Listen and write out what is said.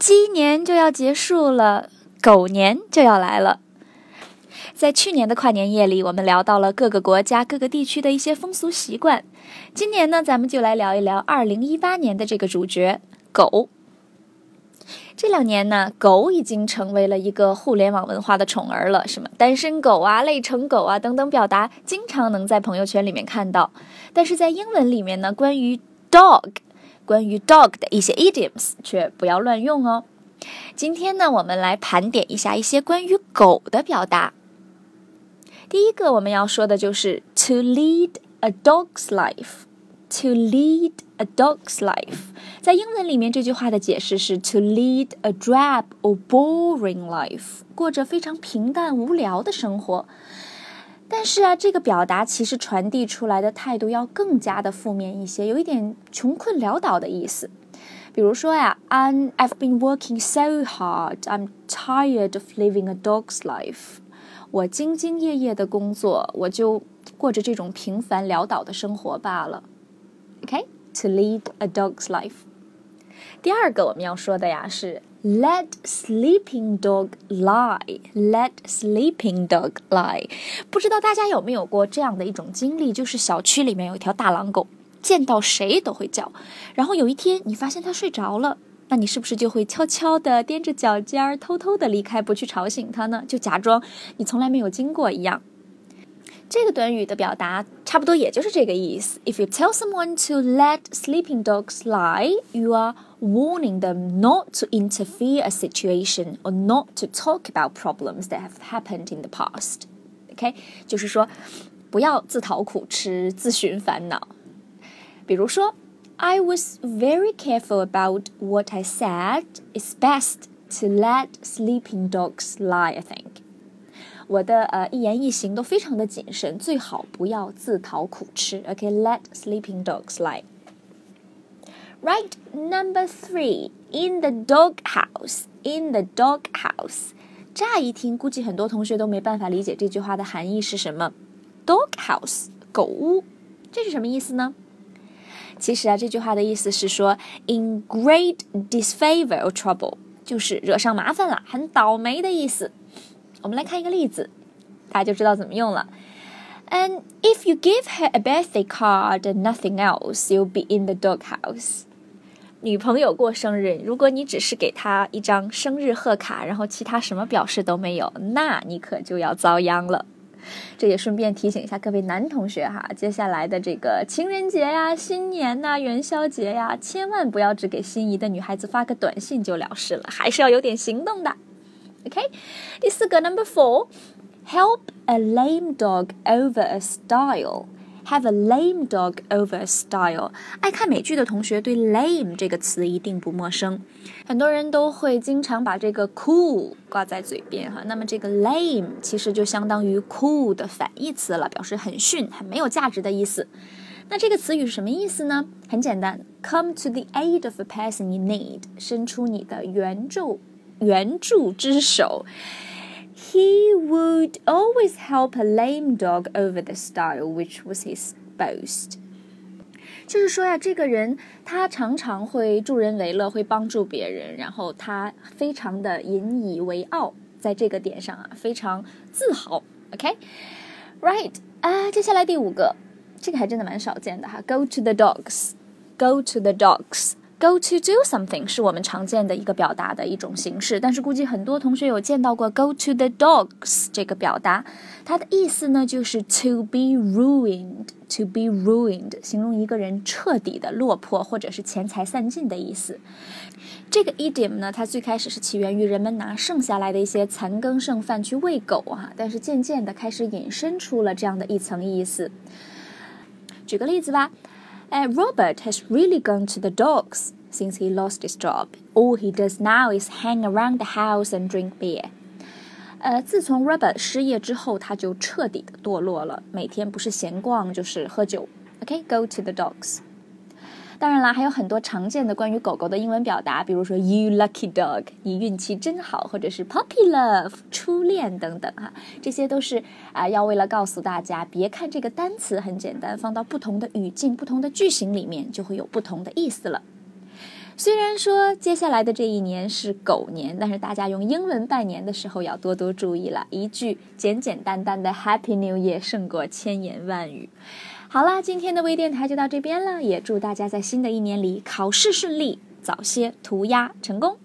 鸡年就要结束了，狗年就要来了。在去年的跨年夜里，我们聊到了各个国家、各个地区的一些风俗习惯。今年呢，咱们就来聊一聊2018年的这个主角——狗。这两年呢，狗已经成为了一个互联网文化的宠儿了。什么单身狗啊、累成狗啊等等表达，经常能在朋友圈里面看到。但是在英文里面呢，关于 dog。关于 dog 的一些 idioms 却不要乱用哦。今天呢，我们来盘点一下一些关于狗的表达。第一个我们要说的就是 to lead a dog's life。to lead a dog's life，在英文里面这句话的解释是 to lead a drab or boring life，过着非常平淡无聊的生活。但是啊，这个表达其实传递出来的态度要更加的负面一些，有一点穷困潦倒的意思。比如说呀，I'm I've been working so hard, I'm tired of living a dog's life。我兢兢业业的工作，我就过着这种平凡潦倒的生活罢了。OK，to lead a dog's life。第二个我们要说的呀是。 Let sleeping dog lie. Let sleeping dog lie. 不知道大家有没有过这样的一种经历，就是小区里面有一条大狼狗，见到谁都会叫。然后有一天你发现它睡着了，那你是不是就会悄悄地踮着脚尖儿，偷偷地离开，不去吵醒它呢？就假装你从来没有经过一样。这个短语的表达差不多也就是这个意思。If you tell someone to let sleeping dogs lie, you are warning them not to interfere a situation or not to talk about problems that have happened in the past. OK，就是说不要自讨苦吃、自寻烦恼。比如说，I was very careful about what I said. It's best to let sleeping dogs lie. I think. 我的呃一言一行都非常的谨慎，最好不要自讨苦吃。OK，let sleeping dogs lie. Right, number three, in the dog house. In the dog house. 乍一听，估计很多同学都没办法理解这句话的含义是什么。Dog house，狗屋，这是什么意思呢？其实啊，这句话的意思是说，in great disfavor or trouble，就是惹上麻烦了，很倒霉的意思。 我们来看一个例子，大家就知道怎么用了。And if you give her a birthday card, nothing else, you'll be in the doghouse. 女朋友过生日，如果你只是给她一张生日贺卡，然后其他什么表示都没有，那你可就要遭殃了。这也顺便提醒一下各位男同学哈，接下来的这个情人节呀、新年呐、元宵节呀，千万不要只给心仪的女孩子发个短信就了事了，还是要有点行动的。OK，第四个 Number four，help a lame dog over a style。Have a lame dog over a style。爱看美剧的同学对 lame 这个词一定不陌生，很多人都会经常把这个 cool 挂在嘴边哈。那么这个 lame 其实就相当于 cool 的反义词了，表示很逊、很没有价值的意思。那这个词语是什么意思呢？很简单，come to the aid of a person in need，伸出你的援助。 援助之手。He would always help a lame dog over the stile, which was his boast. 就是说呀，这个人他常常会助人为乐，会帮助别人，然后他非常的引以为傲，在这个点上啊，非常自豪。OK，right 啊，接下来第五个，这个还真的蛮少见的哈。Go to the dogs, go to the dogs. Go to do something 是我们常见的一个表达的一种形式，但是估计很多同学有见到过 go to the dogs 这个表达，它的意思呢就是 to be ruined，to be ruined，形容一个人彻底的落魄或者是钱财散尽的意思。这个 idiom 呢，它最开始是起源于人们拿剩下来的一些残羹剩饭去喂狗啊，但是渐渐的开始引申出了这样的一层意思。举个例子吧。Uh, Robert has really gone to the dogs since he lost his job. All he does now is hang around the house and drink beer. 呃，自从 Robert 失业之后，他就彻底的堕落了，每天不是闲逛就是喝酒。OK，go、okay? to the dogs。 当然啦，还有很多常见的关于狗狗的英文表达，比如说 “you lucky dog”，你运气真好，或者是 “puppy love”，初恋等等哈，这些都是啊，要为了告诉大家，别看这个单词很简单，放到不同的语境、不同的句型里面，就会有不同的意思了。虽然说接下来的这一年是狗年，但是大家用英文拜年的时候要多多注意了。一句简简单单的 Happy New Year 胜过千言万语。好啦，今天的微电台就到这边了，也祝大家在新的一年里考试顺利，早些涂鸦成功。